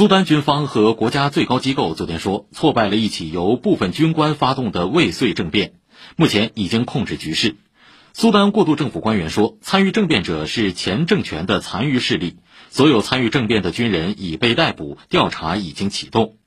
苏丹军方和国家最高机构昨天说挫败了一起由部分军官发动的未遂政变目前已经控制局势。苏丹过渡政府官员说参与政变者是前政权的残余势力所有参与政变的军人已被逮捕调查已经启动。